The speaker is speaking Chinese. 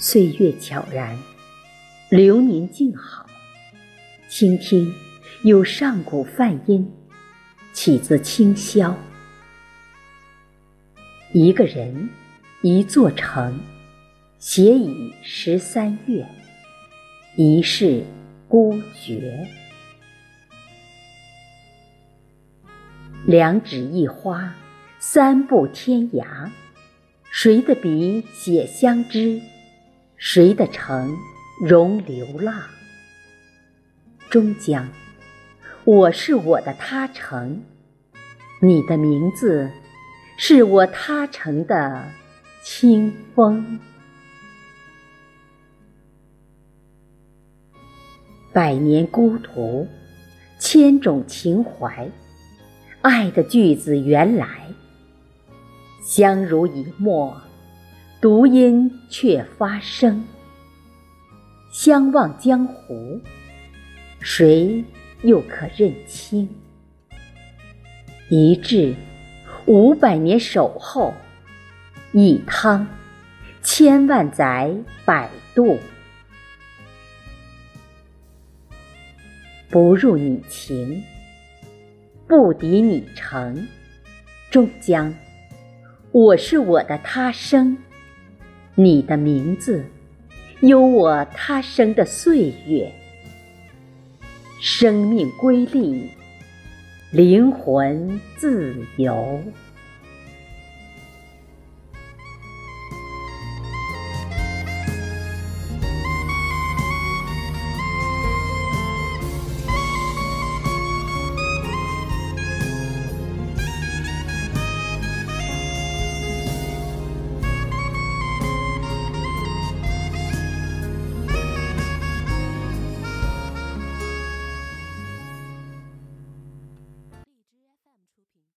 岁月悄然，流年静好，倾听有上古梵音，起自清宵。一个人，一座城，写以十三月，一世孤绝。两指一花，三步天涯。谁的笔写相知？谁的城容流浪？终将，我是我的他城，你的名字是我他城的清风。百年孤独，千种情怀，爱的句子原来，相濡以沫。独音却发声，相望江湖，谁又可认清？一掷五百年守候，一汤千万载摆渡，不入你情，不敌你诚，终将我是我的他生。你的名字，有我他生的岁月，生命瑰丽，灵魂自由。